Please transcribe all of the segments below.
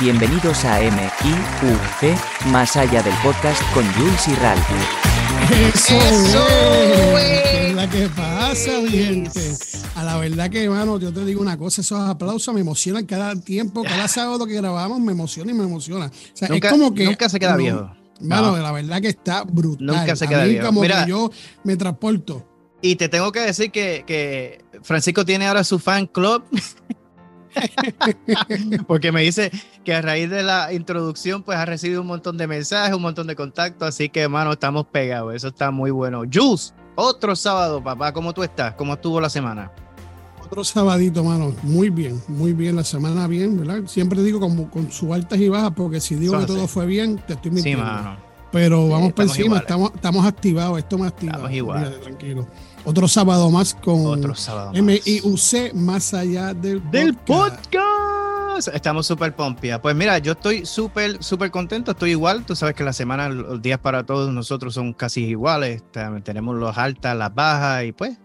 Bienvenidos a M.I.U.C. Más allá del podcast con Jules y Ralph. Eso, Eso, ¿Qué es la que pasa, mi gente? A la verdad que, hermano, yo te digo una cosa, esos aplausos me emocionan cada tiempo, cada sábado que grabamos me emociona y me emociona. O sea, Nunca, es como que... nunca se queda viejo. Mano, No. la verdad que está brutal. Nunca se A queda mí viejo. como Mira. que yo me transporto. Y te tengo que decir que, que Francisco tiene ahora su fan club. Porque me dice que a raíz de la introducción, pues ha recibido un montón de mensajes, un montón de contactos. Así que, hermano, estamos pegados. Eso está muy bueno. Jules, otro sábado, papá. ¿Cómo tú estás? ¿Cómo estuvo la semana? Otro sabadito, mano. Muy bien, muy bien. La semana bien, ¿verdad? Siempre digo como con sus altas y bajas, porque si digo que así. todo fue bien, te estoy Sí, mintiendo. mano. Pero Sí, vamos por estamos encima, iguales. estamos, estamos activados, esto me activa. Estamos. Olvídate, tranquilo. Otro sábado más con Otro sábado. más. M-I-U-C, más allá del, del podcast. podcast. Estamos súper pompia. Pues mira, yo estoy súper, súper contento. Estoy igual. Tú sabes que la semana, los días para todos nosotros son casi iguales. Tenemos los altas, las bajas y pues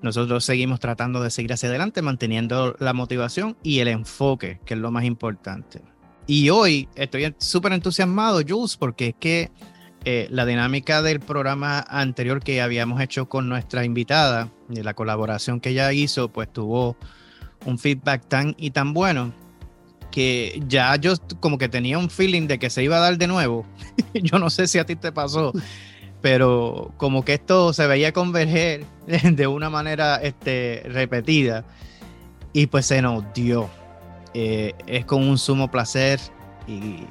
nosotros seguimos tratando de seguir hacia adelante, manteniendo la motivación y el enfoque, que es lo más importante. Y hoy estoy súper entusiasmado, Jules, porque es que eh, la dinámica del programa anterior que habíamos hecho con nuestra invitada, y la colaboración que ella hizo, pues tuvo un feedback tan y tan bueno que ya yo como que tenía un feeling de que se iba a dar de nuevo. yo no sé si a ti te pasó, pero como que esto se veía converger de una manera este, repetida y pues se nos dio. Eh, es con un sumo placer y,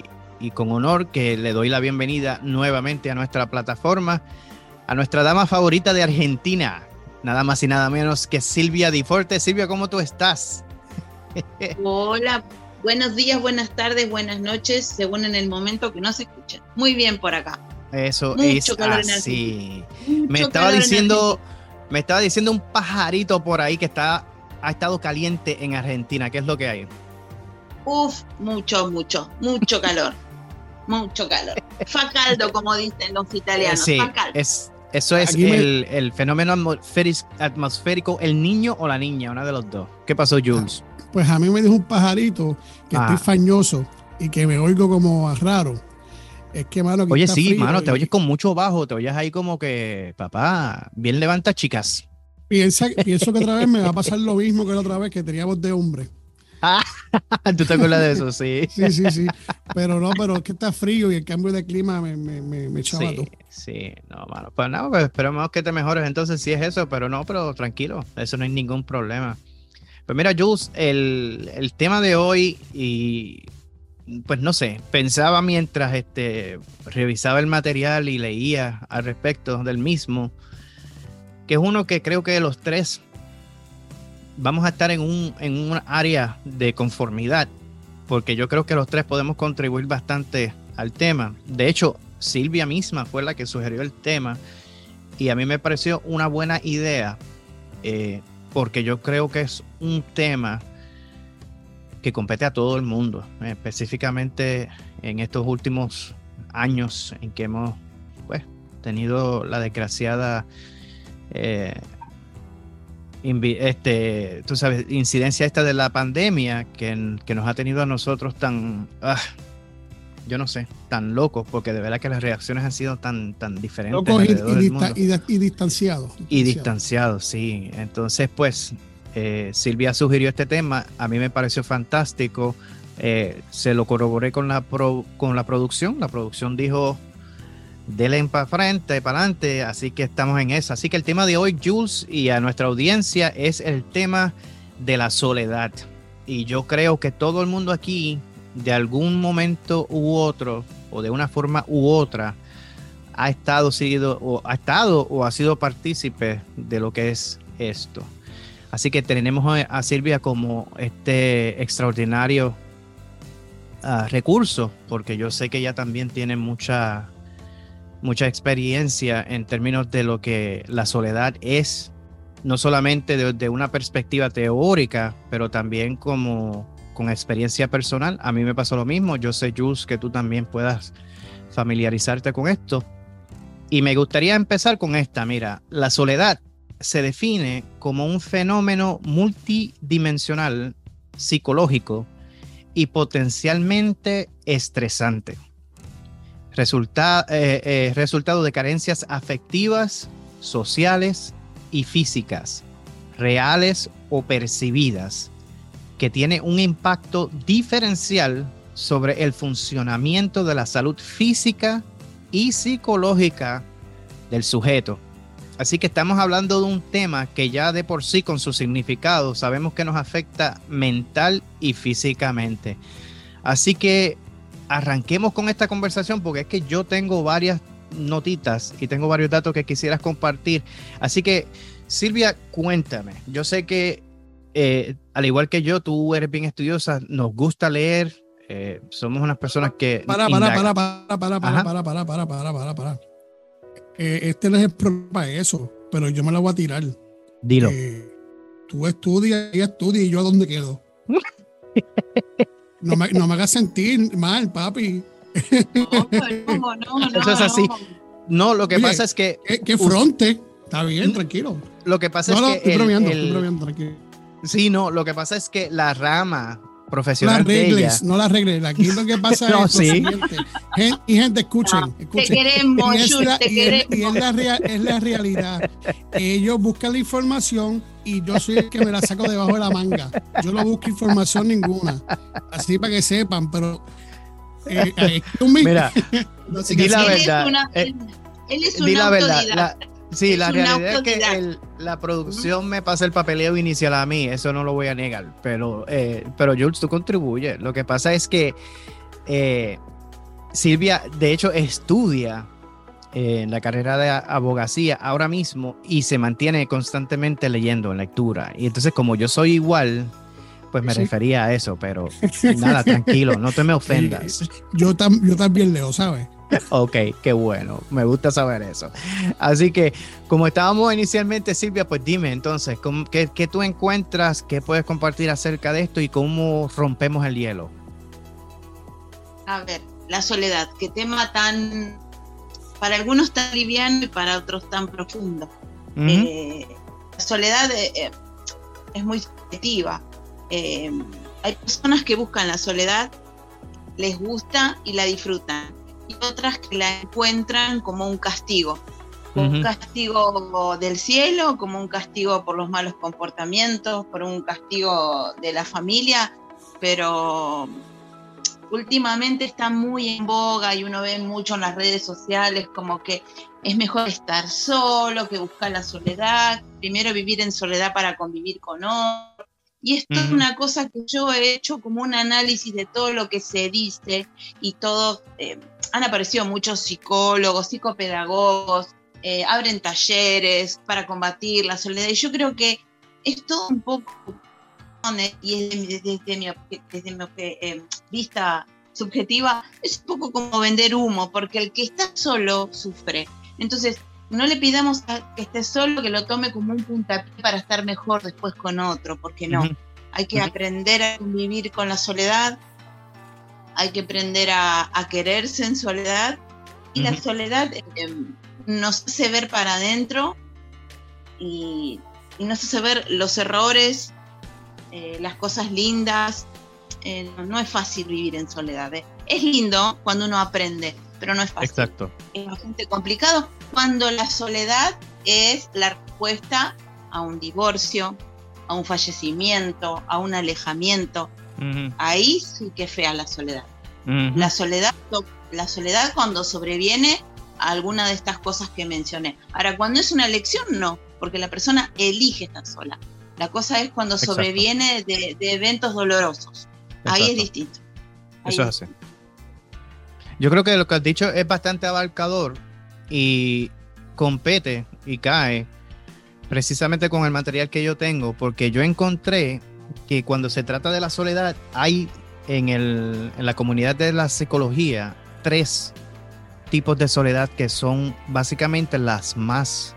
y con honor que le doy la bienvenida nuevamente a nuestra plataforma, a nuestra dama favorita de Argentina, nada más y nada menos que Silvia Di Forte. Silvia, ¿cómo tú estás? Hola, buenos días, buenas tardes, buenas noches, según en el momento que no se escucha. Muy bien por acá. Eso Mucho es así. Mucho Me estaba diciendo, me estaba diciendo un pajarito por ahí que está ha estado caliente en Argentina. ¿Qué es lo que hay? Uf, mucho, mucho, mucho calor. mucho calor. Fa caldo, como dicen los italianos. sí, fa caldo. es, eso es me- el, el fenómeno atmosférico, el niño o la niña, una de los dos. ¿Qué pasó, Jules? Pues a mí me dijo un pajarito que Ah. estoy fañoso y que me oigo como raro. Es que, mano, aquí Oye, está sí, frío mano, te oyes con mucho bajo, te oyes ahí como que, papá, bien levanta, chicas. Piensa, pienso que otra vez me va a pasar lo mismo que la otra vez que teníamos de hombre. ¿Tú te acuerdas de eso? Sí. Sí, sí, sí. Pero no, pero es que está frío y el cambio de clima me, me, me, me echaba Sí, todo. sí, no, mano. Pues nada, pues esperemos que te mejores entonces si es eso, pero no, pero tranquilo, eso no hay ningún problema. Pues mira, Jules, el, el tema de hoy y pues no sé, pensaba mientras este, revisaba el material y leía al respecto del mismo, que es uno que creo que los tres vamos a estar en un, en un área de conformidad, porque yo creo que los tres podemos contribuir bastante al tema. De hecho, Silvia misma fue la que sugirió el tema y a mí me pareció una buena idea, eh, porque yo creo que es un tema que compete a todo el mundo, específicamente en estos últimos años en que hemos pues, tenido la desgraciada eh, este, tú sabes, incidencia esta de la pandemia que, que nos ha tenido a nosotros tan, ah, yo no sé, tan locos, porque de verdad que las reacciones han sido tan, tan diferentes. Locos y, y dista- y y distanciados. Y distanciados, sí. Entonces, pues, eh, Silvia sugirió este tema, a mí me pareció fantástico. eh, se lo corroboré con la, pro- con la producción. La producción dijo, denle para frente, para adelante. Así que estamos en eso. Así que el tema de hoy, Jules, y a nuestra audiencia, es el tema de la soledad. Y yo creo que todo el mundo aquí, de algún momento u otro, o de una forma u otra, ha estado, sido, o ha estado o ha sido partícipe de lo que es esto. Así que tenemos a, a Silvia como este extraordinario ah, recurso, porque yo sé que ella también tiene mucha, mucha experiencia en términos de lo que la soledad es, no solamente desde una perspectiva teórica, pero también como con experiencia personal. A mí me pasó lo mismo. Yo sé, Jules, que tú también puedas familiarizarte con esto. Y me gustaría empezar con esta. Mira, la soledad se define como un fenómeno multidimensional psicológico y potencialmente estresante. Resulta, eh, eh, resultado de carencias afectivas, sociales y físicas, reales o percibidas, que tiene un impacto diferencial sobre el funcionamiento de la salud física y psicológica del sujeto. Así que estamos hablando de un tema que ya de por sí con su significado sabemos que nos afecta mental y físicamente. Así que arranquemos con esta conversación porque es que yo tengo varias notitas y tengo varios datos que quisieras compartir. Así que Silvia, cuéntame. Yo sé que eh, al igual que yo, tú eres bien estudiosa, nos gusta leer, eh, somos unas personas que... Para, para, para, para, para, para, para, para, para, para, para, para. Eh, este no es el problema para eso, pero yo me la voy a tirar. Dilo. Eh, tú estudias y estudias y yo a dónde quedo. No me, no me hagas sentir mal, papi. No, no, no, Eso es así. No, lo que Oye, pasa es que... ¿Qué, qué fronte? Está bien, tranquilo. Lo que pasa No, no, es que... estoy el- bromeando, el- estoy bromeando, tranquilo. Sí, no, lo que pasa es que la rama No profesional las de ella... regles, no las regles. Aquí lo que pasa No, es lo sí. siguiente. Gen- y gente, escuchen, Te escuchen. queremos, Y es la, te y es- y es la rea- es la realidad. Ellos buscan la información y yo soy el que me la saco debajo de la manga. Yo no busco información ninguna. Así para que sepan, pero. eh, eh, tú mi- Mira, no sé di la hacer. él es verdad, una- eh, él es di un la verdad, autodidacta. Sí, Es la realidad es que el- la producción me pasa el papeleo inicial a mí, eso no lo voy a negar, pero, eh, pero Jules, tú contribuyes. Lo que pasa es que eh, Silvia, de hecho, estudia eh, en la carrera de abogacía ahora mismo y se mantiene constantemente leyendo en lectura. Y entonces, como yo soy igual, pues me Sí. refería a eso, pero nada, tranquilo, no te me ofendas. Yo, tam- yo también leo, ¿sabes? Ok, qué bueno, me gusta saber eso. Así que, como estábamos inicialmente, Silvia, pues dime entonces, ¿cómo- qué, qué tú encuentras, qué puedes compartir acerca de esto y cómo rompemos el hielo? A ver, la soledad, qué tema tan, para algunos tan liviano y para otros tan profundo. Eh, la soledad eh, eh, es muy subjetiva. Eh, hay personas que buscan la soledad, les gusta y la disfrutan. Y otras que la encuentran como un castigo. Como un castigo del cielo, como un castigo por los malos comportamientos, por un castigo de la familia, pero últimamente está muy en boga y uno ve mucho en las redes sociales como que es mejor estar solo que buscar la soledad, primero vivir en soledad para convivir con otro. Y esto es Ujú. una cosa que yo he hecho como un análisis de todo lo que se dice y todo, eh, han aparecido muchos psicólogos, psicopedagogos, eh, abren talleres para combatir la soledad y yo creo que es todo un poco y es de mi- desde, mi, desde mi eh, vista subjetiva, es un poco como vender humo, porque el que está solo sufre. Entonces, no le pidamos a que esté solo que lo tome como un puntapié para estar mejor después con otro, porque no. Ujú. Hay que Ujú. aprender a convivir con la soledad, hay que aprender a, a quererse en soledad, y la Ujú. soledad eh, nos hace ver para adentro y, y nos hace ver los errores, eh, las cosas lindas. Eh, no, no es fácil vivir en soledad. eh. Es lindo cuando uno aprende, pero no es fácil. Exacto. Es bastante complicado cuando la soledad es la respuesta a un divorcio, a un fallecimiento, a un alejamiento. Ahí sí que es fea la soledad. La soledad, la soledad cuando sobreviene a alguna de estas cosas que mencioné. Ahora, cuando es una elección, no, porque la persona elige estar sola. La cosa es cuando Exacto. sobreviene de, de eventos dolorosos. Ahí es distinto. Ahí Eso es así. Yo creo que lo que has dicho es bastante abarcador y compete y cae precisamente con el material que yo tengo, porque yo encontré que cuando se trata de la soledad hay en, el, en la comunidad de la psicología tres tipos de soledad que son básicamente las más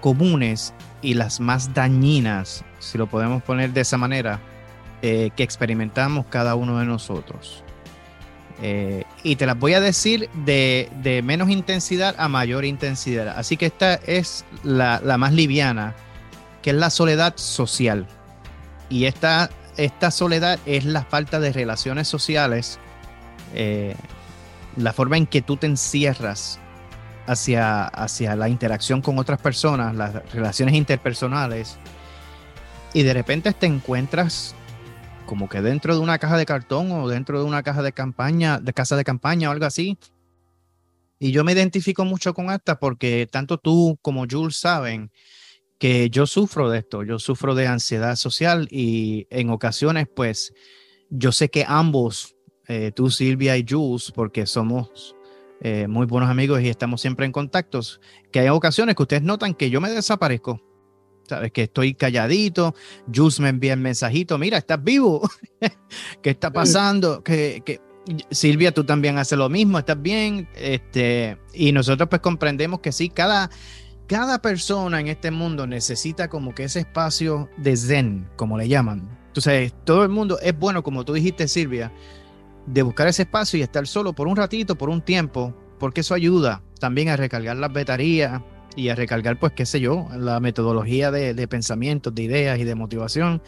comunes y las más dañinas, si lo podemos poner de esa manera, eh, que experimentamos cada uno de nosotros. Eh, y te las voy a decir de, de menos intensidad a mayor intensidad. Así que esta es la, la más liviana, que es la soledad social. Y esta esta soledad es la falta de relaciones sociales, eh, la forma en que tú te encierras hacia, hacia la interacción con otras personas, las relaciones interpersonales, y de repente te encuentras como que dentro de una caja de cartón o dentro de una caja de campaña, de casa de campaña o algo así. Y yo me identifico mucho con esta porque tanto tú como Jules saben que yo sufro de esto, yo sufro de ansiedad social y en ocasiones pues yo sé que ambos, eh, tú Silvia y Jules, porque somos eh, muy buenos amigos y estamos siempre en contactos, que hay ocasiones que ustedes notan que yo me desaparezco. Sabes que estoy calladito, Jules me envía el mensajito, mira, estás vivo, ¿qué está pasando? Que, que, Silvia, tú también haces lo mismo, estás bien, este, y nosotros pues comprendemos que sí, cada, cada persona en este mundo necesita como que ese espacio de zen, como le llaman. Entonces, todo el mundo es bueno, como tú dijiste, Silvia, de buscar ese espacio y estar solo por un ratito, por un tiempo, porque eso ayuda también a recargar las baterías y a recargar, pues, qué sé yo, la metodología de, de pensamientos, de ideas y de motivación.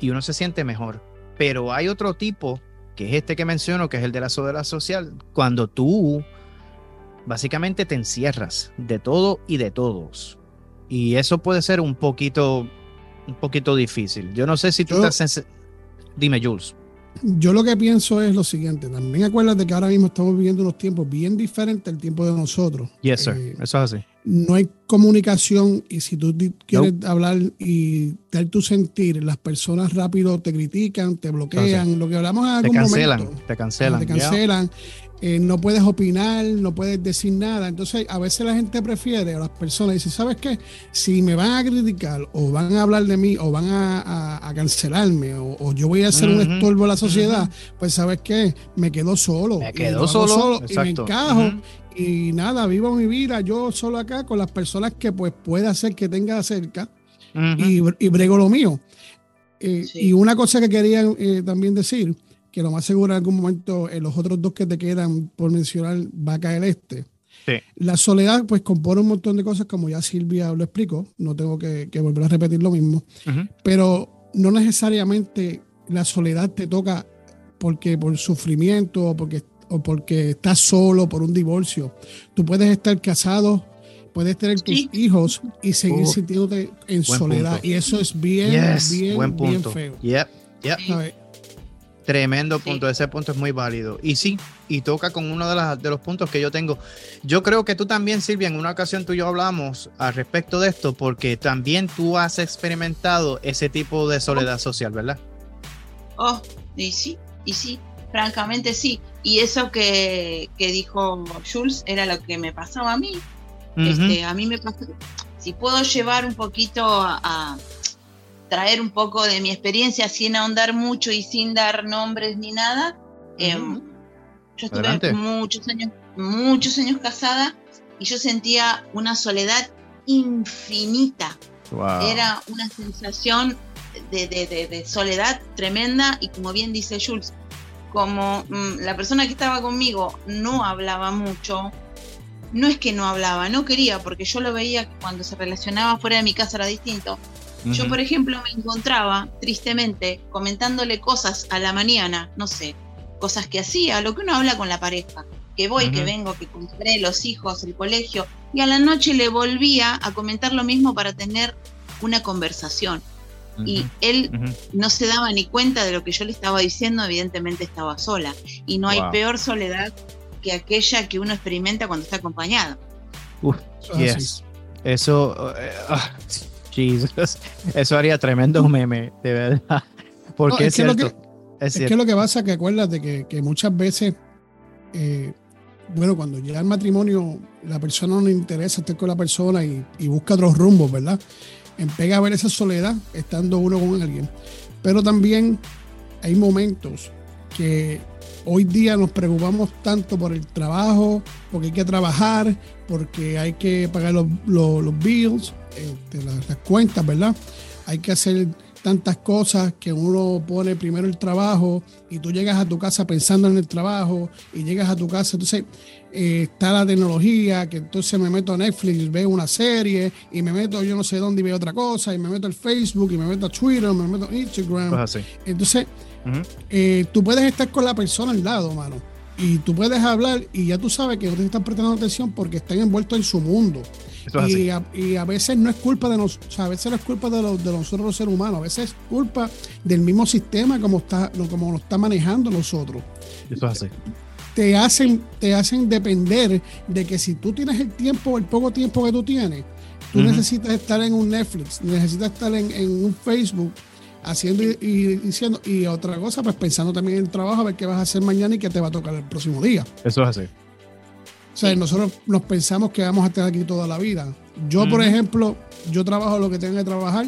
Y uno se siente mejor. Pero hay otro tipo, que es este que menciono, que es el de la soledad social, cuando tú básicamente te encierras de todo y de todos. Y eso puede ser un poquito, un poquito difícil. Yo no sé si tú Yo- estás... Dime, Jules. Yo lo que pienso es lo siguiente, también acuérdate que ahora mismo estamos viviendo unos tiempos bien diferentes al tiempo de nosotros. Yes, sir. Eh, Eso es así. no hay comunicación y si tú quieres hablar y dar tu sentir, las personas rápido te critican, te bloquean, lo que hablamos en Te algún cancelan, momento. te cancelan. Te ya. cancelan, eh, no puedes opinar, no puedes decir nada. Entonces, a veces la gente prefiere, o las personas dicen, ¿sabes qué? Si me van a criticar o van a hablar de mí o van a, a- a cancelarme o, o yo voy a ser un estorbo a la sociedad, pues ¿sabes qué? Me quedo solo. Me y quedo solo, y me encajo. Y nada, vivo mi vida yo solo acá con las personas que pues puede hacer que tenga cerca y, y brego lo mío. Eh, Sí. Y una cosa que quería eh, también decir, que lo más seguro en algún momento en los otros dos que te quedan por mencionar va a caer este. Sí. La soledad pues compone un montón de cosas como ya Silvia lo explicó, no tengo que, que volver a repetir lo mismo, Ujú. pero no necesariamente la soledad te toca porque por sufrimiento o porque, o porque estás solo por un divorcio. Tú puedes estar casado, puedes tener tus Sí. hijos y seguir Uh, sintiéndote en soledad. punto. Y eso es bien, Yes, bien, buen bien punto. feo. Yep, yep. Tremendo Sí. punto, ese punto es muy válido. Y sí, y toca con uno de, las, de los puntos que yo tengo. Yo creo que tú también, Silvia, en una ocasión tú y yo hablamos al respecto de esto, porque también tú has experimentado ese tipo de soledad social, ¿verdad? Oh, y sí, y sí, francamente sí. Y eso que, que dijo Jules era lo que me pasaba a mí. Este, a mí me pasó, si puedo llevar un poquito a, a traer un poco de mi experiencia sin ahondar mucho y sin dar nombres ni nada, em, yo estuve Adelante. muchos años, muchos años casada y yo sentía una soledad infinita. Wow. Era una sensación de, de- de- de soledad tremenda y como bien dice Jules, como mm, la persona que estaba conmigo no hablaba mucho, no es que no hablaba, no quería, porque yo lo veía que cuando se relacionaba fuera de mi casa era distinto. Yo, por ejemplo, me encontraba tristemente comentándole cosas a la mañana, no sé, cosas que hacía, lo que uno habla con la pareja, que voy, que vengo, que compré los hijos, el colegio, y a la noche le volvía a comentar lo mismo para tener una conversación. Y él no se daba ni cuenta de lo que yo le estaba diciendo, evidentemente estaba sola. Y no hay peor soledad que aquella que uno experimenta cuando está acompañado. Uf, yes. Eso, ah, Jesus. Eso haría tremendo meme, de verdad. Porque No, es, es que cierto. es Es cierto. que lo que pasa es que acuérdate que, que muchas veces, eh, bueno, cuando ya el matrimonio, la persona no le interesa estar con la persona y, y busca otros rumbos, ¿verdad? Pega a ver esa soledad estando uno con alguien. Pero también hay momentos que hoy día nos preocupamos tanto por el trabajo, porque hay que trabajar, porque hay que pagar los, los- los bills, este, las, las cuentas, ¿verdad? Hay que hacer tantas cosas que uno pone primero el trabajo y tú llegas a tu casa pensando en el trabajo y llegas a tu casa, entonces eh, está la tecnología, que entonces me meto a Netflix, veo una serie y me meto yo no sé dónde y veo otra cosa y me meto al Facebook y me meto a Twitter, me meto a Instagram. Pues así. Entonces, eh, tú puedes estar con la persona al lado, mano. Y tú puedes hablar y ya tú sabes que no te están prestando atención porque están envueltos en su mundo. Eso es así. Y a, y a veces no es culpa de nosotros, o sea, a veces no es culpa de, los- de nosotros los seres humanos, a veces es culpa del mismo sistema como está, como lo está manejando nosotros. Eso es así. Te hacen, te hacen depender de que si tú tienes el tiempo, el poco tiempo que tú tienes, tú necesitas estar en un Netflix, necesitas estar en, en un Facebook haciendo y, y diciendo, y otra cosa, pues pensando también en el trabajo, a ver qué vas a hacer mañana y qué te va a tocar el próximo día. Eso es así. O sea, Sí. nosotros nos pensamos que vamos a estar aquí toda la vida. Yo, por ejemplo, yo trabajo lo que tengo que trabajar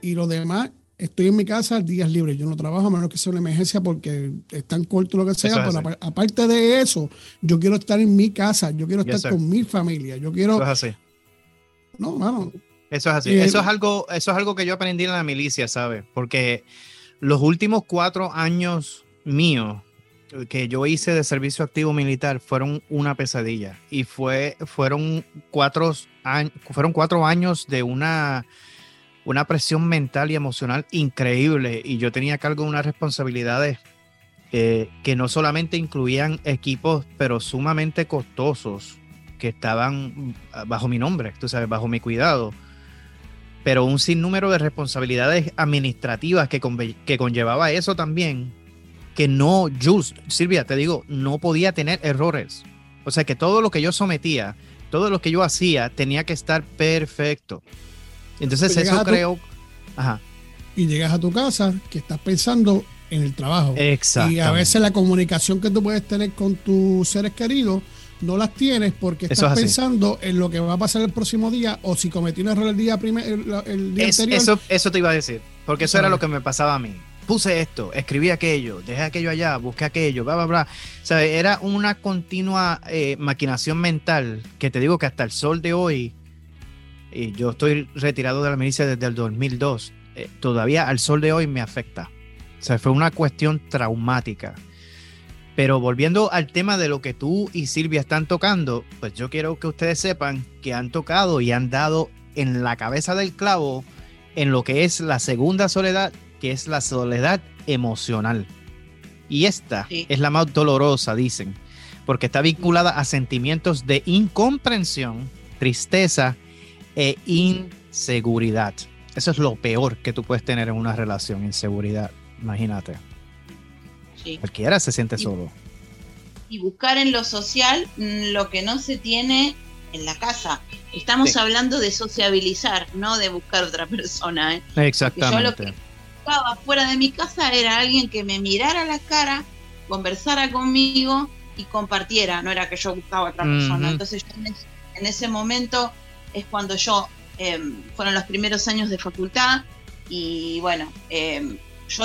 y lo demás, estoy en mi casa días libres. Yo no trabajo a menos que sea una emergencia porque es tan corto lo que sea. Eso es Pero aparte de eso, yo quiero estar en mi casa, yo quiero Yes, estar sir. con mi familia, yo Eso quiero... es así. No, mano, Eso es así. Eh, eso es algo, eso es algo que yo aprendí en la milicia, ¿sabes? Porque los últimos cuatro años míos que yo hice de servicio activo militar fueron una pesadilla. Y fue, fueron cuatro años, fueron cuatro años de una, una presión mental y emocional increíble. Y yo tenía a cargo unas responsabilidades eh, que no solamente incluían equipos, pero sumamente costosos que estaban bajo mi nombre, tú sabes, bajo mi cuidado pero un sinnúmero de responsabilidades administrativas que, conllevaba eso también, que no, just, Silvia, te digo, no podía tener errores. O sea que todo lo que yo sometía, todo lo que yo hacía, tenía que estar perfecto. Entonces eso tu- creo... Ajá, y llegas a tu casa que estás pensando en el trabajo. exacto. Y a veces la comunicación que tú puedes tener con tus seres queridos no las tienes porque estás es pensando en lo que va a pasar el próximo día o si cometí un error el día, primer, el, el día Es- anterior. eso, eso te iba a decir, porque eso era lo que me pasaba a mí. Puse esto, escribí aquello, dejé aquello allá, busqué aquello, bla, bla, bla. O sea, era una continua eh, maquinación mental que te digo que hasta el sol de hoy, y yo estoy retirado de la milicia desde el 2002, eh, todavía al sol de hoy me afecta. O sea, fue una cuestión traumática. Pero volviendo al tema de lo que tú y Silvia están tocando, pues yo quiero que ustedes sepan que han tocado y han dado en la cabeza del clavo en lo que es la segunda soledad, que es la soledad emocional. Y esta Sí. es la más dolorosa, dicen, porque está vinculada a sentimientos de incomprensión, tristeza e inseguridad. Eso es lo peor que tú puedes tener en una relación, inseguridad. Imagínate. Sí. Cualquiera se siente Y- solo. y buscar en lo social mm, lo que no se tiene en la casa. Estamos Sí. hablando de sociabilizar, no de buscar otra persona. ¿eh? Exactamente. Buscaba fuera de mi casa era alguien que me mirara la cara, conversara conmigo y compartiera. No era que yo buscaba a otra persona. Entonces yo en ese, en ese momento es cuando yo, em, fueron los primeros años de facultad y bueno, em, yo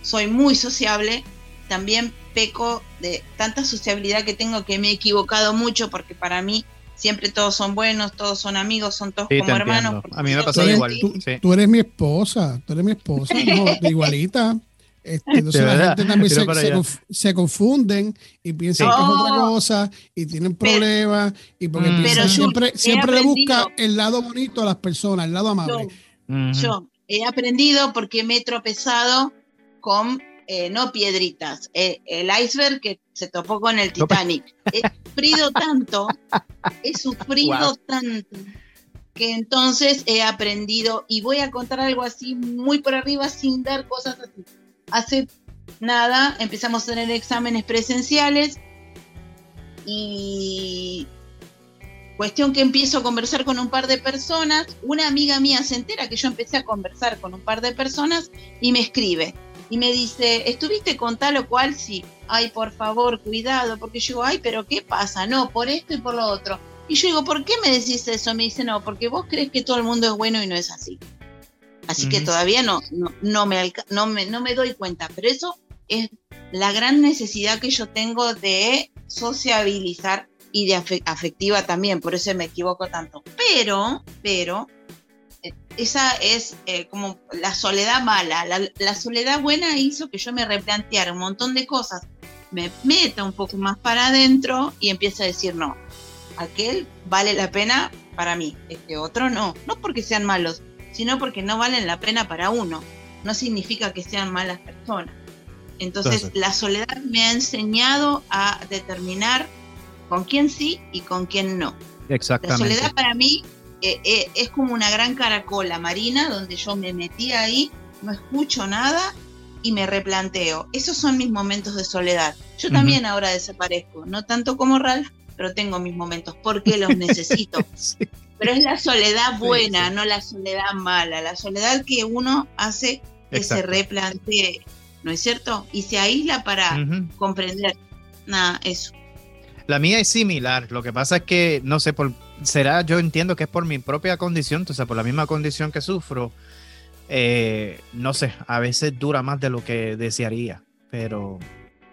soy muy sociable, también peco de tanta sociabilidad que tengo que me he equivocado mucho porque para mí siempre todos son buenos, todos son amigos, son todos Sí, como hermanos. A mí me soy eres, igual. tú- sí. tú eres mi esposa, tú eres mi esposa, no, de igualita. Este, entonces De la gente también se, se allá. conf- se confunden y piensan Sí. que es otra Oh. cosa y tienen Pero- problemas y porque Mm. piensan Pero yo siempre, siempre le busca el lado bonito a las personas, el lado amable. Yo, yo he aprendido porque me he tropezado con, eh, no piedritas, eh, el iceberg que se topó con el Titanic. He sufrido tanto, he sufrido Wow. tanto, que entonces he aprendido y voy a contar algo así muy por arriba sin dar cosas así. Hace nada empezamos a tener exámenes presenciales y Cuestión que empiezo a conversar con un par de personas, una amiga mía se entera que yo empecé a conversar con un par de personas y me escribe y me dice, ¿estuviste con tal o cual? Sí. Ay, por favor, cuidado, porque yo digo, ay, pero ¿qué pasa? No, por esto y por lo otro. Y yo digo, ¿por qué me decís eso? Me dice, no, porque vos crees que todo el mundo es bueno y no es así. Así que Ujú. todavía no, no, no, me no, me, no me doy cuenta, pero eso es la gran necesidad que yo tengo de sociabilizar y de afe- afectiva también, por eso me equivoco tanto. Pero, pero, esa es eh, como la soledad mala. La, soledad buena hizo que yo me replanteara un montón de cosas, me meta un poco más para adentro y empiece a decir, no, aquel vale la pena para mí, este otro no. No porque sean malos, sino porque no valen la pena para uno. No significa que sean malas personas. Entonces, la soledad me ha enseñado a determinar con quién sí y con quién no. Exactamente. La soledad para mí eh, eh, es como una gran caracola marina donde yo me metí ahí, no escucho nada y me replanteo. Esos son mis momentos de soledad. Yo también ahora desaparezco, no tanto como Ralph, pero tengo mis momentos porque los necesito. Pero es la soledad buena, no la soledad mala, la soledad que uno hace que se replantee, ¿no es cierto? Y se aísla para comprender. Nada, eso. La mía es similar, lo que pasa es que, no sé, por, será, yo entiendo que es por mi propia condición, o sea, por la misma condición que sufro, eh, no sé, a veces dura más de lo que desearía, pero,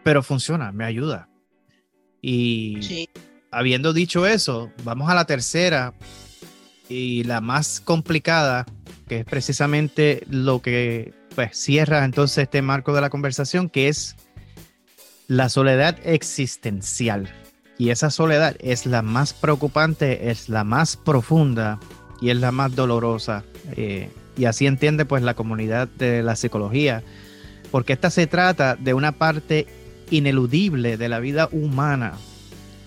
pero funciona, me ayuda. Y habiendo dicho eso, vamos a la tercera y la más complicada, que es precisamente lo que pues, cierra entonces este marco de la conversación, que es la soledad existencial. Y esa soledad es la más preocupante, es la más profunda y es la más dolorosa. Eh, y así entiende pues la comunidad de la psicología, porque esta se trata de una parte ineludible de la vida humana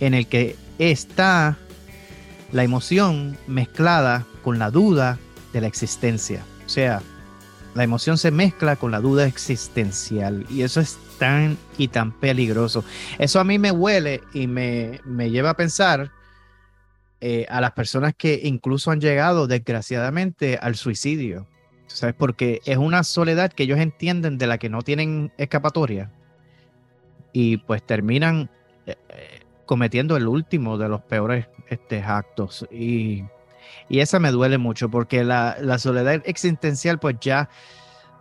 en el que está la emoción mezclada con la duda de la existencia. O sea, la emoción se mezcla con la duda existencial y eso es tan y tan peligroso. Eso a mí me huele y me, lleva a pensar eh, a las personas que incluso han llegado desgraciadamente al suicidio. ¿Sabes? Porque es una soledad que ellos entienden de la que no tienen escapatoria y pues terminan eh, eh, cometiendo el último de los peores este, actos. Y, y, esa me duele mucho porque la, soledad existencial pues ya,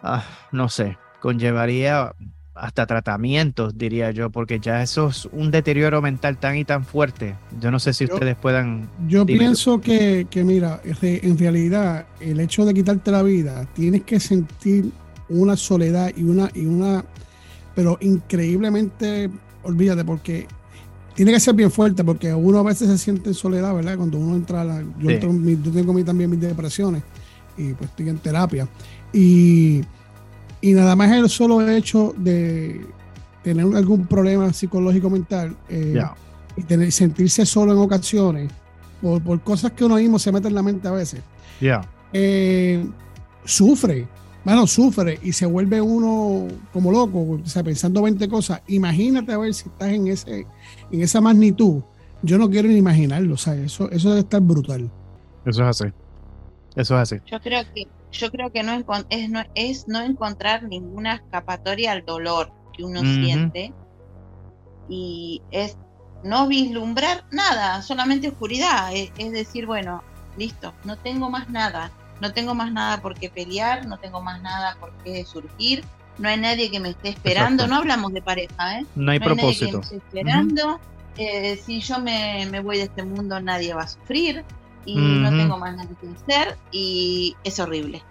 ah, no sé, conllevaría hasta tratamientos, diría yo, porque ya eso es un deterioro mental tan y tan fuerte. Yo no sé si ustedes puedan... Yo pienso que, que, mira, en realidad el hecho de quitarte la vida, tienes que sentir una soledad y una, y una, pero increíblemente, olvídate, porque tiene que ser bien fuerte, porque uno a veces se siente en soledad, ¿verdad? Cuando uno entra a la... Yo, yo tengo también mis depresiones y pues estoy en terapia. Y y nada más el solo hecho de tener algún problema psicológico mental eh, y tener, sentirse solo en ocasiones por, cosas que uno mismo se mete en la mente a veces, eh, sufre, bueno, sufre y se vuelve uno como loco, o sea, pensando 20 cosas. Imagínate a ver si estás en, ese, en esa magnitud. Yo no quiero ni imaginarlo, o sea, eso, eso debe estar brutal. Eso es así. Eso es así. Yo creo que yo creo que no es, no es no encontrar ninguna escapatoria al dolor que uno siente y es no vislumbrar nada, solamente oscuridad, es, decir, bueno, listo, no tengo más nada, no tengo más nada por qué pelear, no tengo más nada por qué surgir, no hay nadie que me esté esperando, no hablamos de pareja, ¿eh? No hay propósito. esperando, eh, si yo me, me voy de este mundo nadie va a sufrir, y no tengo más nada que hacer y es horrible.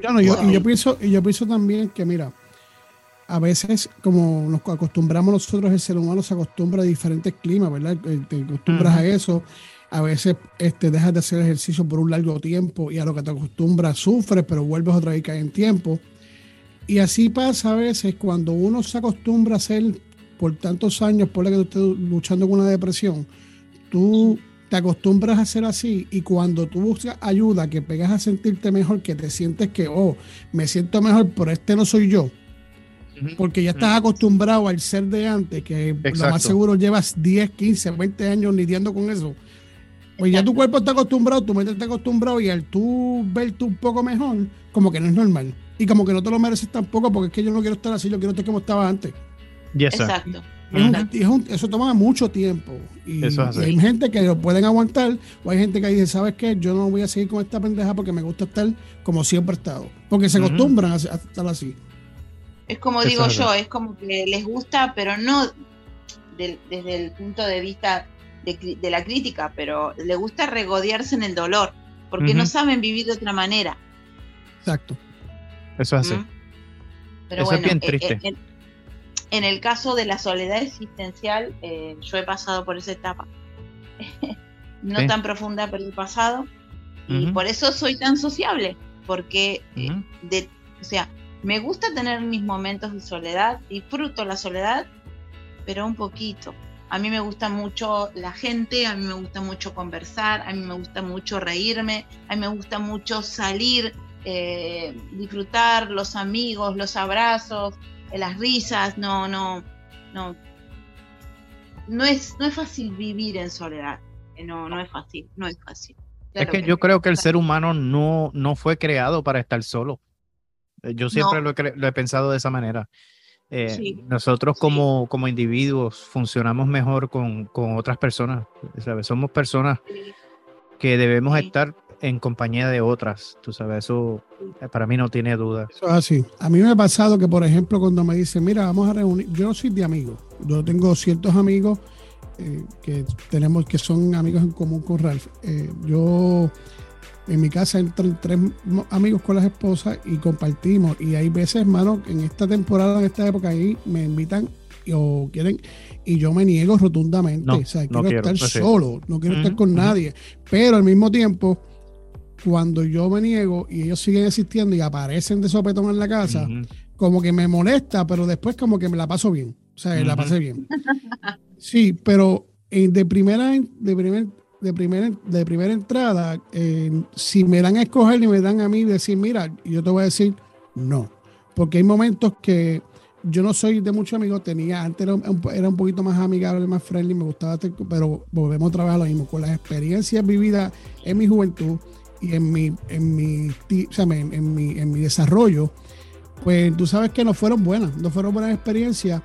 yo, y yo, pienso, y yo pienso también que, mira, a veces como nos acostumbramos nosotros, el ser humano se acostumbra a diferentes climas, ¿verdad? Te acostumbras a eso. A veces este, dejas de hacer ejercicio por un largo tiempo y a lo que te acostumbras sufres, pero vuelves otra vez a caer en tiempo. Y así pasa a veces cuando uno se acostumbra a hacer por tantos años, por la que tú estés luchando con una depresión, tú te acostumbras a hacer así y cuando tú buscas ayuda, que pegas a sentirte mejor, que te sientes que, oh, me siento mejor, pero este no soy yo. Porque ya estás acostumbrado al ser de antes, que lo más seguro llevas 10, 15, 20 años lidiando con eso. Pues ya tu cuerpo está acostumbrado, tu mente está acostumbrado y al tú verte un poco mejor, como que no es normal. Y como que no te lo mereces tampoco porque es que yo no quiero estar así, yo quiero estar como estaba antes. Exacto eso toma mucho tiempo. Y, hay gente que lo pueden aguantar, o hay gente que dice, ¿sabes qué? Yo no voy a seguir con esta pendeja porque me gusta estar como siempre he estado. Porque se acostumbran a, estar así. Es como digo yo, es como que les gusta, pero no desde el punto de vista de, la crítica, pero les gusta regodearse en el dolor, porque no saben vivir de otra manera. Exacto. Eso es así. ¿Mm? Pero Eso es bueno, bien eh, triste. eh, En, en el caso de la soledad existencial, eh, yo he pasado por esa etapa. no Sí. tan profunda, pero he pasado. Y por eso soy tan sociable, porque eh, de, o sea, me gusta tener mis momentos de soledad, disfruto la soledad, pero un poquito. A mí me gusta mucho la gente, a mí me gusta mucho conversar, a mí me gusta mucho reírme, a mí me gusta mucho salir, eh, disfrutar los amigos, los abrazos, eh, las risas. No, no, no. No es, no es fácil vivir en soledad. Eh, No, no es fácil, no es fácil. Es que yo creo que el ser humano no, no fue creado para estar solo. Yo siempre No. lo, he lo he pensado de esa manera. Eh, Sí, nosotros sí. como, como individuos funcionamos mejor con, con otras personas. ¿sabes? Somos personas que debemos Sí. estar en compañía de otras. Tú sabes, eso para mí no tiene duda. Eso es así. A mí me ha pasado que, por ejemplo, cuando me dicen, mira, vamos a reunir, yo no soy de amigos, yo tengo ciertos amigos eh, que tenemos que son amigos en común con Ralph. Eh, yo en mi casa entran tres amigos con las esposas y compartimos. Y hay veces, hermano, en esta temporada, en esta época, ahí me invitan y- o quieren y yo me niego rotundamente. No, o sea, no quiero, estar pues solo, no quiero estar con nadie. Pero al mismo tiempo, cuando yo me niego y ellos siguen existiendo y aparecen de sopetón en la casa, como que me molesta, pero después como que me la paso bien. O sea, la pasé bien. Sí, pero eh, de primera, de primer, de primera, de primera entrada, eh, si me dan a escoger y me dan a mí decir, mira, yo te voy a decir no. Porque hay momentos que yo no soy de muchos amigos, tenía, antes era un, era un poquito más amigable, más friendly, me gustaba, pero volvemos a trabajar lo mismo, con las experiencias vividas en mi juventud y en mi, en mi, o sea, en, en mi, en mi desarrollo, pues tú sabes que no fueron buenas, no fueron buenas experiencias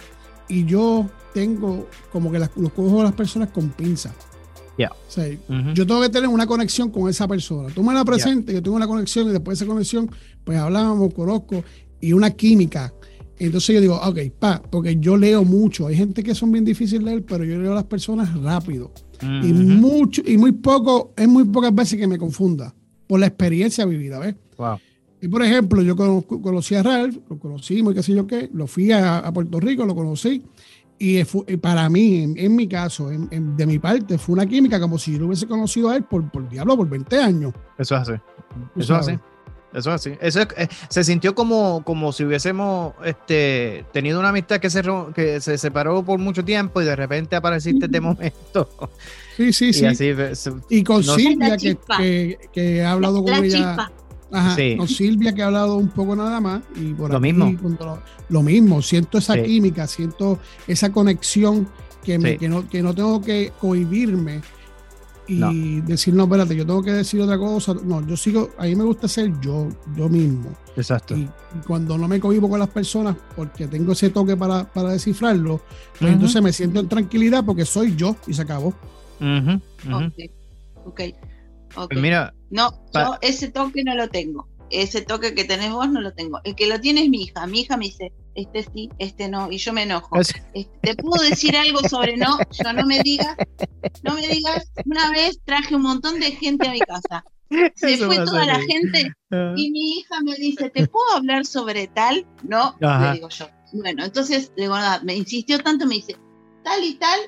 y yo tengo como que las, los cojo a las personas con pinzas. Ya. O sea, Ujú. yo tengo que tener una conexión con esa persona. Tú me la presentes, yo tengo una conexión y después de esa conexión, pues hablamos, conozco y una química. Entonces yo digo, ok, pa, porque yo leo mucho. Hay gente que son bien difíciles de leer, pero yo leo a las personas rápido. Y Ujú. mucho, y muy poco, es muy pocas veces que me confunda por la experiencia vivida, ¿ves? Wow. Y por ejemplo, yo conozco- conocí a Ralph, lo conocimos y qué sé yo qué, lo fui a, a Puerto Rico, lo conocí. Y para mí, en, en mi caso, en- en- de mi parte, fue una química como si yo lo hubiese conocido a él por, por diablo, por 20 años. Eso es así. Eso es así. Eso es así. Eso es- eh, se sintió como, como si hubiésemos este, tenido una amistad que se, que se separó por mucho tiempo y de repente apareciste de momento. Sí, sí, y sí. así se- Y con No- Silvia, que, que, que he hablado con la ella. chispa. Ajá, Sí. con Silvia, que he hablado un poco nada más. Y por Lo aquí, mismo. lo, lo mismo, siento esa Sí. química, siento esa conexión que, me, Sí. que, no, que no tengo que cohibirme y No. decir, no, espérate, yo tengo que decir otra cosa. No, yo sigo, a mí me gusta ser yo, yo mismo. Exacto. Y, cuando no me cohibo con las personas, porque tengo ese toque para, para descifrarlo, pues entonces me siento en tranquilidad porque soy yo y se acabó. Ok, ok. Pues mira, No, yo ese toque no lo tengo. Ese toque que tenés vos no lo tengo. El que lo tiene es mi hija. Mi hija me dice, este sí, este no, y yo me enojo. es- Este, Te puedo decir algo sobre no, yo no me digas, no me digas, una vez traje un montón de gente a mi casa. Se Eso fue toda la gente y mi hija me dice, ¿te puedo hablar sobre tal? No, Ajá. le digo yo. Bueno, entonces, digo, nada, me insistió tanto, me dice, tal y tal,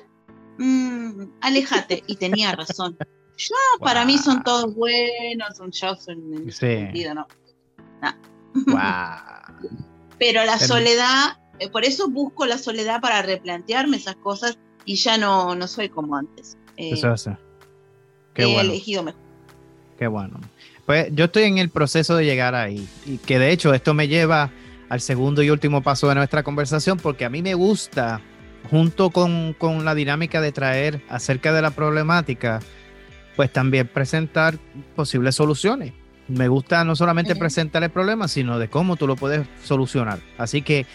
mm, aléjate. Y tenía razón. Yo, para mí son todos buenos, son yo, son en Sí. sentido, ¿no? Guau. Pero la Pero- soledad, eh, por eso busco la soledad para replantearme esas cosas y ya no, no soy como antes. Eh, Eso es así. Qué he bueno. elegido mejor. Qué bueno. Pues yo estoy en el proceso de llegar ahí. Y que de hecho esto me lleva al segundo y último paso de nuestra conversación, porque a mí me gusta, junto con, con la dinámica de traer acerca de la problemática, pues también presentar posibles soluciones. Me gusta no solamente presentar el problema, sino de cómo tú lo puedes solucionar. Así que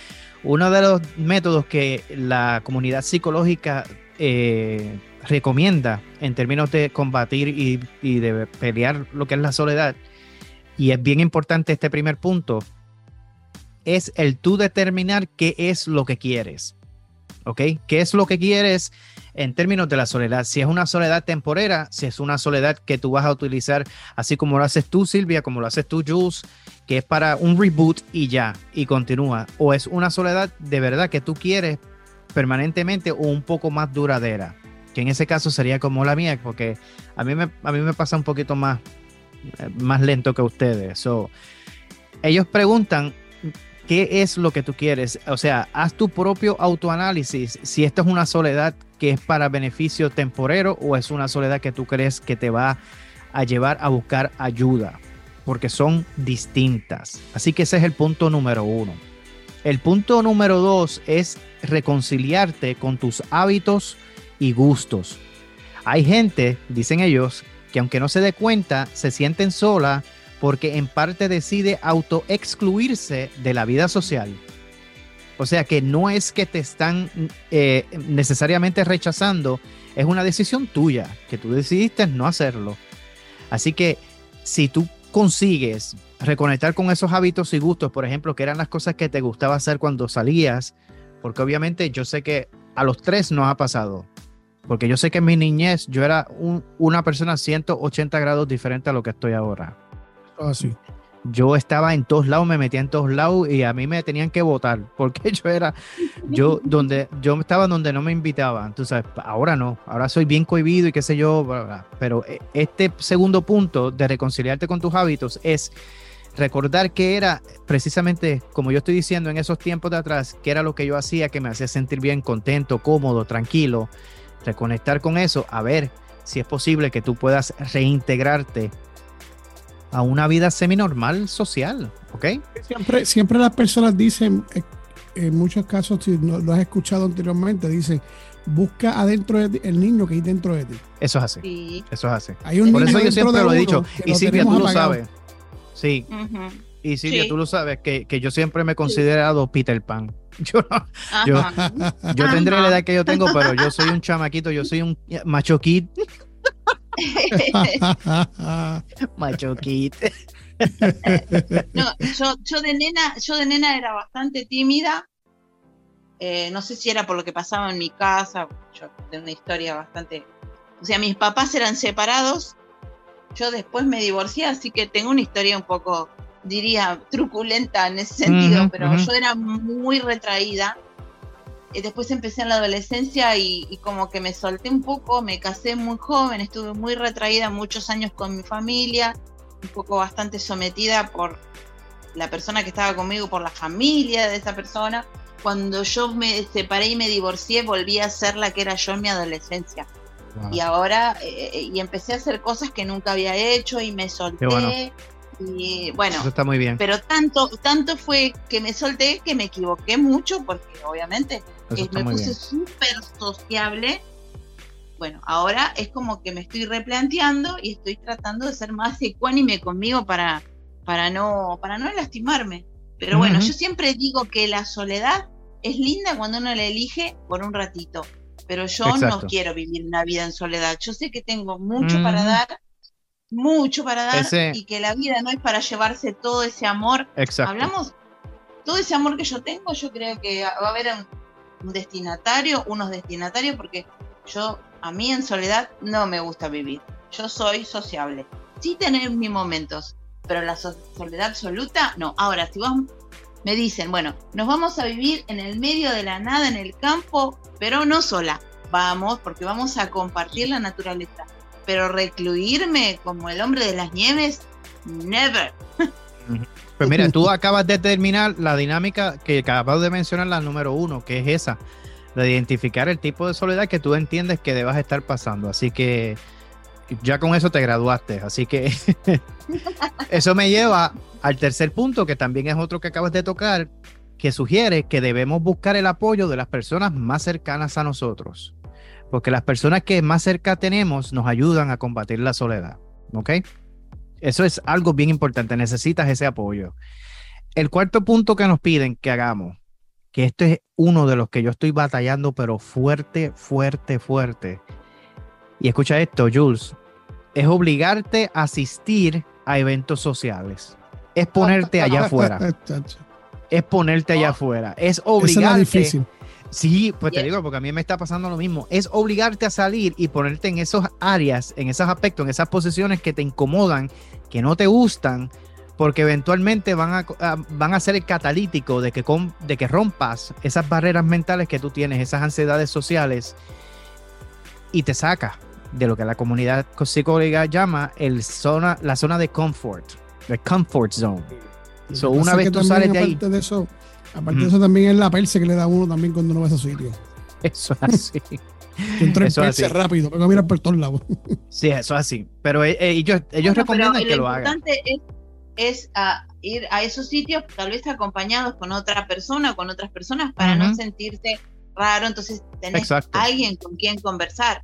uno de los métodos que la comunidad psicológica eh, recomienda en términos de combatir y, y de pelear lo que es la soledad, y es bien importante este primer punto, es el tú determinar qué es lo que quieres. ¿Ok? ¿Qué es lo que quieres en términos de la soledad. Si es una soledad temporera, si es una soledad que tú vas a utilizar así como lo haces tú, Silvia, como lo haces tú, Jules, que es para un reboot y ya, y continúa. O es una soledad de verdad que tú quieres permanentemente o un poco más duradera, que en ese caso sería como la mía, porque a mí me, a mí me pasa un poquito más, eh, más lento que ustedes. So, ellos preguntan qué es lo que tú quieres. O sea, haz tu propio autoanálisis si esto es una soledad que es para beneficio temporero o es una soledad que tú crees que te va a llevar a buscar ayuda, porque son distintas. Así que ese es el punto número uno. El punto número dos es reconciliarte con tus hábitos y gustos. Hay gente, dicen ellos, que aunque no se dé cuenta, se sienten sola porque en parte decide auto-excluirse de la vida social. O sea que no es que te están eh, necesariamente rechazando, es una decisión tuya, que tú decidiste no hacerlo. Así que si tú consigues reconectar con esos hábitos y gustos, por ejemplo, que eran las cosas que te gustaba hacer cuando salías, porque obviamente yo sé que a los tres nos ha pasado, porque yo sé que en mi niñez yo era una persona 180 grados diferente a lo que estoy ahora. Así. Yo estaba en todos lados, me metía en todos lados y a mí me tenían que votar porque yo era, yo donde, yo estaba donde no me invitaban. Tú sabes, ahora no, ahora soy bien cohibido y qué sé yo, pero eh, este segundo punto de reconciliarte con tus hábitos es recordar que era precisamente, como yo estoy diciendo en esos tiempos de atrás, que era lo que yo hacía que me hacía sentir bien, contento, cómodo, tranquilo, reconectar con eso, a ver si es posible que tú puedas reintegrarte a una vida semi-normal social, ¿ok? Siempre, siempre las personas dicen, eh, en muchos casos, si no, lo has escuchado anteriormente, dicen, busca adentro de el niño que hay dentro de ti. Eso es así. Eso es así. Hay un Por niño eso yo siempre de lo he dicho. Y Silvia, tú lo apagado. sabes. Sí. Y Silvia, Sí. tú lo sabes, que, que yo siempre me he considerado Peter Pan. Yo, no- Yo- yo tendré la edad que yo tengo, pero yo soy un chamaquito, yo soy un macho kid. Macho kid. No, yo, yo de nena, yo de nena era bastante tímida. Eh, no sé si era por lo que pasaba en mi casa. Yo tengo una historia bastante. O sea, mis papás eran separados. Yo después me divorcié, así que tengo una historia un poco, diría, truculenta en ese sentido, Ujú, pero yo era muy retraída. Después empecé en la adolescencia y, y como que me solté un poco, me casé muy joven, estuve muy retraída muchos años con mi familia, un poco bastante sometida por la persona que estaba conmigo, por la familia de esa persona. Cuando yo me separé y me divorcié, volví a ser la que era yo en mi adolescencia. Y ahora, eh, y empecé a hacer cosas que nunca había hecho y me solté. bueno. Y bueno, Eso está muy bien. pero tanto, tanto fue que me solté que me equivoqué mucho porque obviamente Eso eh, está me muy puse súper sociable. Bueno, ahora es como que me estoy replanteando y estoy tratando de ser más ecuánime conmigo para, para, no, para no lastimarme. Pero bueno, yo siempre digo que la soledad es linda cuando uno la elige por un ratito. Pero yo Exacto. no quiero vivir una vida en soledad. Yo sé que tengo mucho para Ujú. dar, mucho para dar, Ese- y que la vida no es para llevarse todo ese amor Exacto. hablamos, todo ese amor que yo tengo, yo creo que va a haber un, un destinatario, unos destinatarios, porque yo, a mí en soledad no me gusta vivir. Yo soy sociable. Sí tener mis momentos, pero la so- soledad absoluta, no. Ahora, si vos me dicen, bueno, nos vamos a vivir en el medio de la nada, en el campo, pero no sola. Vamos, porque vamos a compartir la naturaleza. Pero recluirme como el hombre de las nieves, never. Pues mira, tú acabas de terminar la dinámica que acabas de mencionar, la número uno, que es esa, de identificar el tipo de soledad que tú entiendes que debas estar pasando. Así que ya con eso te graduaste. Así que eso me lleva al tercer punto, que también es otro que acabas de tocar, que sugiere que debemos buscar el apoyo de las personas más cercanas a nosotros. Porque las personas que más cerca tenemos nos ayudan a combatir la soledad. ¿Ok? Eso es algo bien importante. Necesitas ese apoyo. El cuarto punto que nos piden que hagamos, que este es uno de los que yo estoy batallando, pero fuerte, fuerte, fuerte. Y escucha esto, Jules, es obligarte a asistir a eventos sociales. Es ponerte allá afuera. Es ponerte allá afuera. Es obligarte difícil. Sí, pues te digo, porque a mí me está pasando lo mismo. Es obligarte a salir y ponerte en esos áreas, en esos aspectos, en esas posiciones que te incomodan, que no te gustan, porque eventualmente van a, a- van a ser el catalítico de que, com- de que rompas esas barreras mentales que tú tienes, esas ansiedades sociales, y te saca de lo que la comunidad psicóloga llama el zona, la zona de confort, el comfort zone. So, una vez que tú sales de ahí- aparte de eso, aparte Ujú. de eso también es la perse que le da a uno también cuando uno va a esos sitios. Eso es así. Eso en perse así. rápido, pero mirar por todos lados. Sí, eso es así. Pero eh, eh, ellos, ellos Bueno, recomiendan pero que lo hagan. importante es, es ah, ir a esos sitios, tal vez acompañados con otra persona, con otras personas, para no Ujú. sentirte raro. Entonces, tenés Exacto. alguien con quien conversar.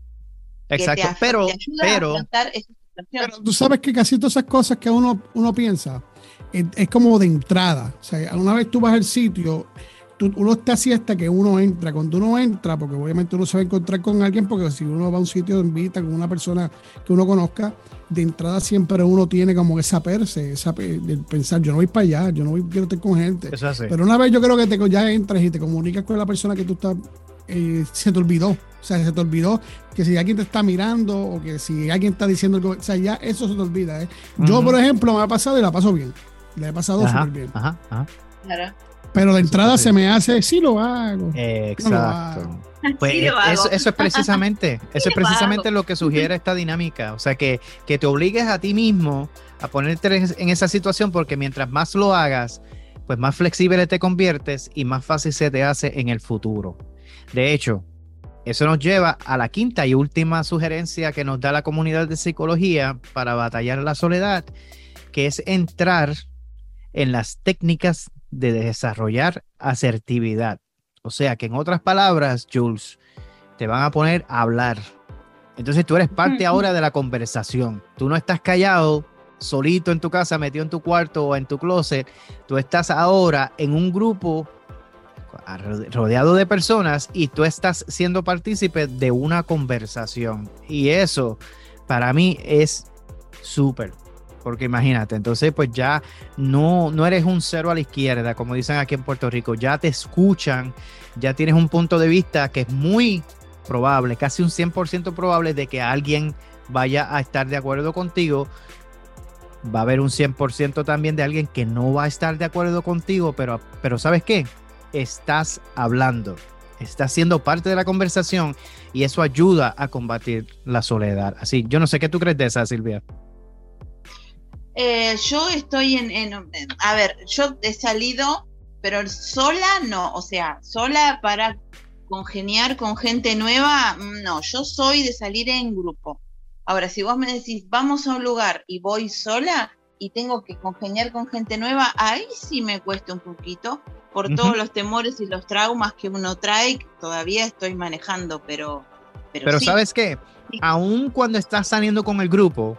que te Exacto. Pero, te a pero, afrontar esa. Pero tú sabes que casi todas esas cosas que uno, uno piensa es, es como de entrada. O sea, una vez tú vas al sitio, tú- uno está así hasta que uno entra. Cuando uno entra, porque obviamente uno se va a encontrar con alguien, porque si uno va a un sitio, invita con una persona que uno conozca, de entrada siempre uno tiene como esa perse, esa de pensar, yo no voy para allá, yo no voy, quiero estar con gente. eso es así. Pero una vez yo creo que te, ya entras y te comunicas con la persona que tú estás, eh, se te olvidó. O sea, se te olvidó que si alguien te está mirando o que si alguien está diciendo algo, o sea, ya eso se te olvida. ¿eh? Yo, por ejemplo, me ha pasado y la paso bien. La he pasado súper bien. ajá, ajá. Claro. Pero de entrada sí. se me hace, sí lo hago. Exacto. Pues Sí lo hago. eso, eso es precisamente, eso es lo precisamente lo que sugiere esta dinámica. O sea, que, que te obligues a ti mismo a ponerte en- en esa situación porque mientras más lo hagas, pues más flexible te conviertes y más fácil se te hace en el futuro. De hecho, eso nos lleva a la quinta y última sugerencia que nos da la comunidad de psicología para batallar la soledad, que es entrar en las técnicas de desarrollar asertividad. O sea que en otras palabras, Jules, te van a poner a hablar. Entonces tú eres parte ahora de la conversación. Tú no estás callado, solito en tu casa, metido en tu cuarto o en tu closet. Tú estás ahora en un grupo rodeado de personas y tú estás siendo partícipe de una conversación. Y eso para mí es súper. Porque imagínate, entonces pues ya no, no eres un cero a la izquierda, como dicen aquí en Puerto Rico, ya te escuchan, ya tienes un punto de vista que es muy probable, casi un 100% probable de que alguien vaya a estar de acuerdo contigo. Va a haber un 100% también de alguien que no va a estar de acuerdo contigo, pero, pero ¿sabes qué? Estás hablando, estás siendo parte de la conversación y eso ayuda a combatir la soledad. Así, yo no sé qué tú crees de esa, Silvia. Eh, yo estoy en, en- en- A ver, yo he salido, pero sola no. O sea, sola para congeniar con gente nueva, mm, no. Yo soy de salir en grupo. Ahora, si vos me decís, vamos a un lugar y voy sola y tengo que congeniar con gente nueva, ahí sí me cuesta un poquito por Ujú. todos los temores y los traumas que uno trae, que todavía estoy manejando, pero. Pero, Pero sí. ¿sabes qué? Sí. Aún cuando estás saliendo con el grupo,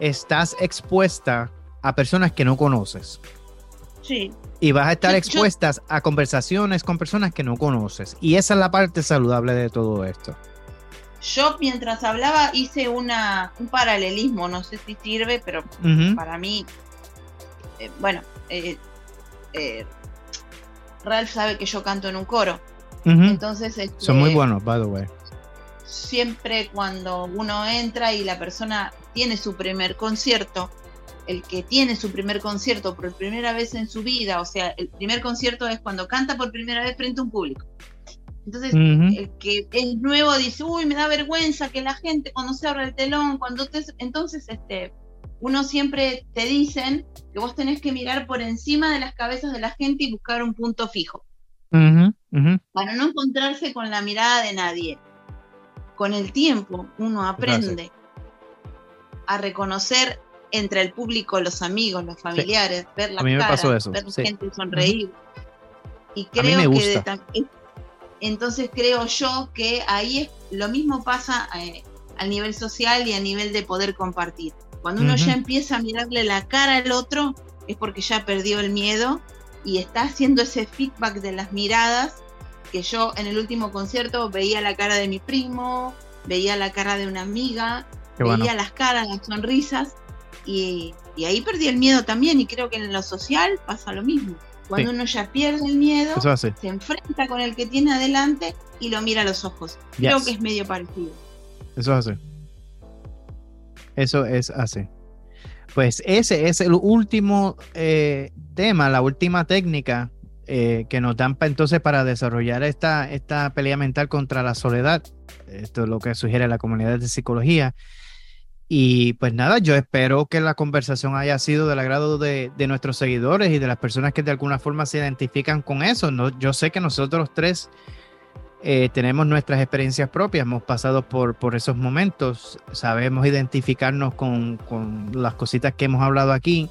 estás expuesta a personas que no conoces. Sí. Y vas a estar Yo- yo- expuestas a conversaciones con personas que no conoces. Y esa es la parte saludable de todo esto. Yo mientras hablaba hice una, un paralelismo, no sé si sirve, pero para mí, eh, bueno, eh, eh, Ralph sabe que yo canto en un coro, entonces este, Son muy buenos, by the way. siempre cuando uno entra y la persona tiene su primer concierto, el que tiene su primer concierto por primera vez en su vida, o sea, el primer concierto es cuando canta por primera vez frente a un público. Entonces, Ujú, el que es nuevo dice, uy, me da vergüenza que la gente cuando se abra el telón, cuando te... Entonces, este, uno siempre te dicen que vos tenés que mirar por encima de las cabezas de la gente y buscar un punto fijo, ujú, ujú. para no encontrarse con la mirada de nadie. Con el tiempo uno aprende a reconocer entre el público, los amigos, los familiares, ver las A mí me caras, pasó eso, ver sí. gente sonreír. Y A mí creo que de entonces creo yo que ahí es, lo mismo pasa eh, a nivel social y a nivel de poder compartir. Cuando uno ya empieza a mirarle la cara al otro, es porque ya perdió el miedo y está haciendo ese feedback de las miradas que yo en el último concierto veía la cara de mi primo, veía la cara de una amiga, veía bueno. las caras, las sonrisas y, y ahí perdí el miedo también y creo que en lo social pasa lo mismo. Cuando uno ya pierde el miedo, hace. se enfrenta con el que tiene adelante y lo mira a los ojos. Yes. Creo que es medio parecido. Eso hace. Eso es así. Pues ese es el último eh, tema, la última técnica eh, que nos dan pa- entonces para desarrollar esta, esta pelea mental contra la soledad. Esto es lo que sugiere la comunidad de psicología. Y pues nada, yo espero que la conversación haya sido del agrado de, de nuestros seguidores y de las personas que de alguna forma se identifican con eso. No, yo sé que nosotros tres eh, tenemos nuestras experiencias propias, hemos pasado por, por esos momentos, sabemos identificarnos con, con las cositas que hemos hablado aquí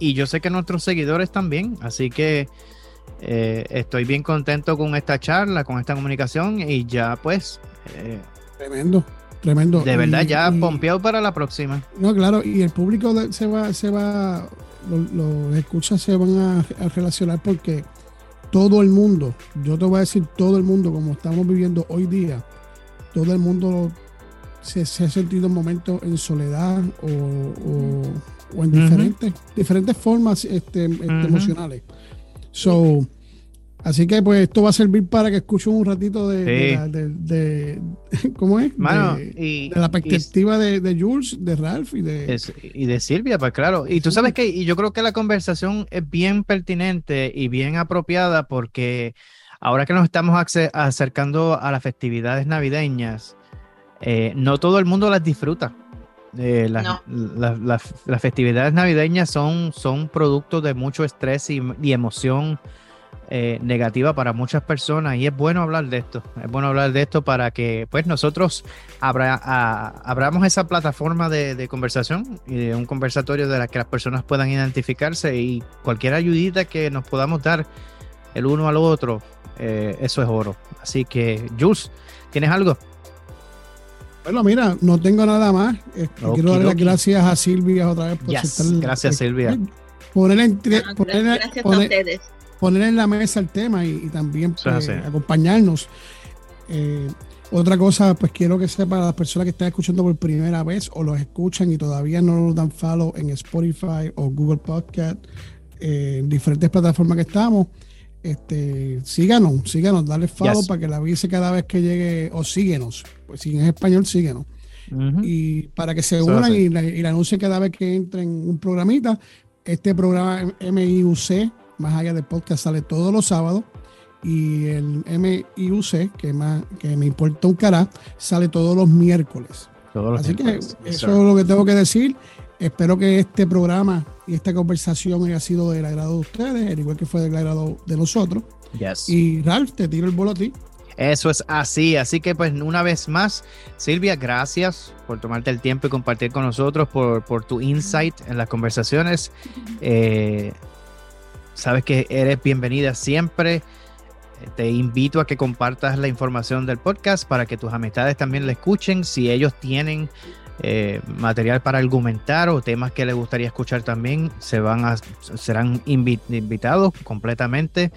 y yo sé que nuestros seguidores también, así que eh, estoy bien contento con esta charla, con esta comunicación y ya pues, eh, Tremendo, tremendo. de verdad Y- ya y- pompeado para la próxima. No, claro, y el público de- se va, se va, lo- los escuchas se van a, a relacionar porque todo el mundo, yo te voy a decir todo el mundo, como estamos viviendo hoy día, todo el mundo se, se ha sentido en momentos en soledad o, o- o en diferentes, diferentes formas este, este, emocionales. So, así que pues esto va a servir para que escuchen un ratito de, de Sí. la- de- de- ¿cómo es? Mano, de, y, de la y- perspectiva de, de Jules, de Ralph y de... Es- y de Silvia, pues claro. Y tú Sí. sabes que y yo creo que la conversación es bien pertinente y bien apropiada porque ahora que nos estamos ace- acercando a las festividades navideñas, eh, no todo el mundo las disfruta. Eh, las, No. las- las- las festividades navideñas son, son producto de mucho estrés y, y emoción eh, negativa para muchas personas y es bueno hablar de esto, es bueno hablar de esto para que pues nosotros abra, a- abramos esa plataforma de, de conversación y de un conversatorio de la que las personas puedan identificarse y cualquier ayudita que nos podamos dar el uno al otro, eh, eso es oro. Así que, Jules, ¿tienes algo? Bueno, mira, no tengo nada más. Este, Okidoki. quiero dar las gracias a Silvia otra vez por Yes, aceptar- gracias, por- Silvia. Poner, entre- Ah, poner- gracias a ustedes. Poner en la mesa el tema y, y también es pues, acompañarnos. Eh, otra cosa, pues quiero que sepa las personas que están escuchando por primera vez o los escuchan y todavía no nos dan follow en Spotify o Google Podcast, eh, en diferentes plataformas que estamos. Este, síganos, síganos, dale follow Yes. para que la avise cada vez que llegue, o síguenos, pues si en español, síguenos y para que se unan y la, y la anuncien cada vez que entren un programita. Este programa MIUC, más allá del podcast, sale todos los sábados. Y el MIUC, que, más, que me importa un cara, sale todos los miércoles. Todos los Así que eso es lo que tengo que decir. Espero que este programa y esta conversación haya sido del agrado de ustedes, al igual que fue del agrado de nosotros. Yes. Y Ralph, te tiro el bolo a ti. Eso es así, así que pues una vez más, Silvia, gracias por tomarte el tiempo y compartir con nosotros, por, por tu insight en las conversaciones. Eh, sabes que eres bienvenida siempre. Te invito a que compartas la información del podcast para que tus amistades también la escuchen. Si ellos tienen eh, material para argumentar o temas que les gustaría escuchar también, se van a, serán invi- invitados completamente.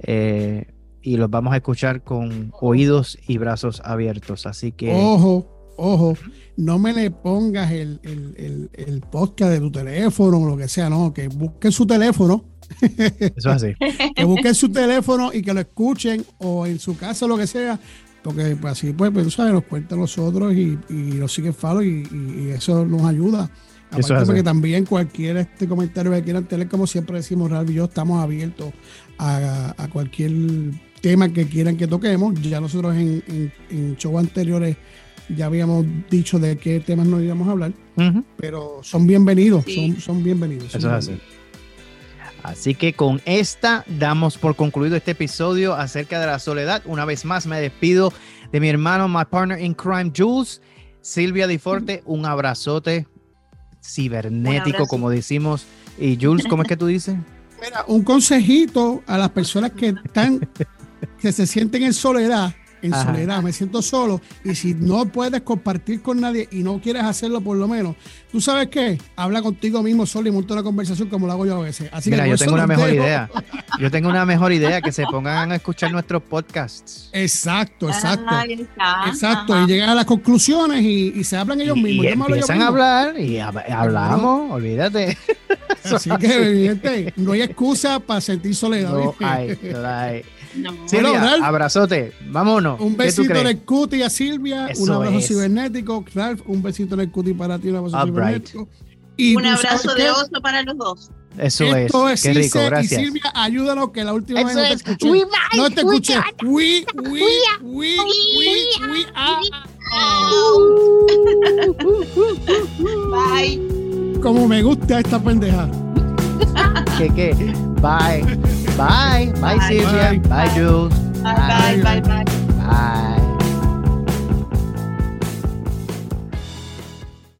Eh, y los vamos a escuchar con oídos y brazos abiertos. Así que Ojo, ojo, no me le pongas el, el- el- el podcast de tu teléfono o lo que sea, no, que busquen su teléfono, eso es así. que busquen su teléfono y que lo escuchen o en su casa lo que sea, porque pues, así pues, pues tú sabes, nos cuentan nosotros y, y nos siguen follow y, y- y eso nos ayuda. Eso es Aparte así. porque también cualquier este comentario que quieran tener, como siempre decimos, Ralph y yo estamos abiertos a, a cualquier tema que quieran que toquemos. Ya nosotros en, en, en shows anteriores ya habíamos dicho de qué temas nos íbamos a hablar, pero son bienvenidos, Sí. son, son bienvenidos. son Eso es así. bienvenidos. Así que con esta damos por concluido este episodio acerca de la soledad. Una vez más me despido de mi hermano, my partner in crime, Jules, Silvia Di Forte, un abrazote cibernético, abrazo. como decimos. Y Jules, ¿cómo es que tú dices? Mira, un consejito a las personas que están, que se sienten en soledad, en Ajá. soledad, me siento solo, y si no puedes compartir con nadie y no quieres hacerlo por lo menos, tú sabes qué, habla contigo mismo solo y monta una conversación como lo hago yo a veces. Así Mira, que yo tengo una mejor dejo. idea. Yo tengo una mejor idea, que se pongan a escuchar nuestros podcasts. Exacto, exacto. Está. Exacto, Ajá. y llegan a las conclusiones y, y se hablan ellos Y, mismos. y yo empiezan a hablar y hab- hablamos, olvídate. Así que, evidente, no hay excusa para sentir soledad. No hay, no hay. No. Silvia, abrazote. Vámonos. Un ¿Qué tú besito en el cuti a Silvia, Eso un abrazo es. cibernético. Ralph, un besito en el cuti para ti, un abrazo All right. cibernético. Y Un abrazo de oso para los dos. Eso Esto es. es Qué rico, gracias. Y Silvia, ayúdanos que la última vez no te es. escuché. No te escuché. We, we, we, we, we. Bye. Como me gusta esta pendeja. ¿Qué, qué? Bye. Bye. Bye, Bye. Silvia. Bye. Bye, Jules. Bye, bye, bye, bye. Bye.